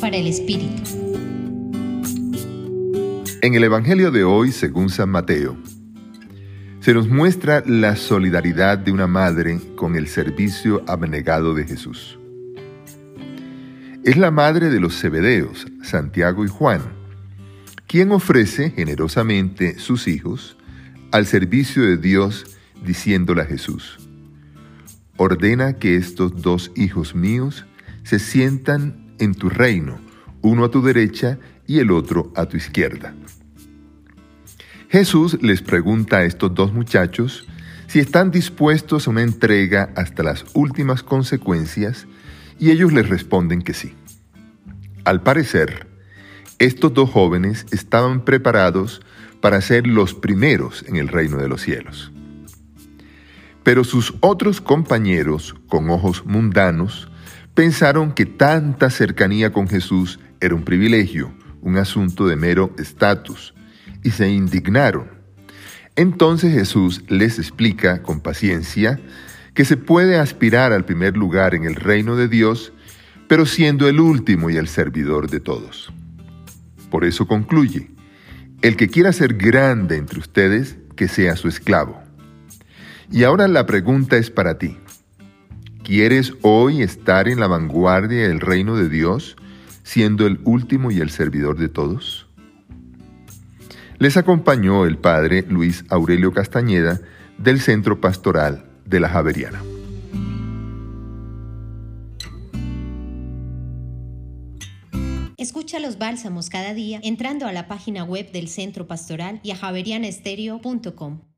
Para el Espíritu. En el Evangelio de hoy, según San Mateo, se nos muestra la solidaridad de una madre con el servicio abnegado de Jesús. Es la madre de los Zebedeos, Santiago y Juan, quien ofrece generosamente sus hijos al servicio de Dios diciéndole a Jesús, ordena que estos dos hijos míos se sientan en tu reino, uno a tu derecha y el otro a tu izquierda. Jesús les pregunta a estos dos muchachos si están dispuestos a una entrega hasta las últimas consecuencias y ellos les responden que sí. Al parecer, estos dos jóvenes estaban preparados para ser los primeros en el reino de los cielos. Pero sus otros compañeros, con ojos mundanos, pensaron que tanta cercanía con Jesús era un privilegio, un asunto de mero estatus, y se indignaron. Entonces Jesús les explica con paciencia que se puede aspirar al primer lugar en el reino de Dios, pero siendo el último y el servidor de todos. Por eso concluye, el que quiera ser grande entre ustedes, que sea su esclavo. Y ahora la pregunta es para ti. ¿Quieres hoy estar en la vanguardia del reino de Dios, siendo el último y el servidor de todos? Les acompañó el padre Luis Aurelio Castañeda del Centro Pastoral de la Javeriana. Escucha los bálsamos cada día entrando a la página web del Centro Pastoral y a javerianestereo.com.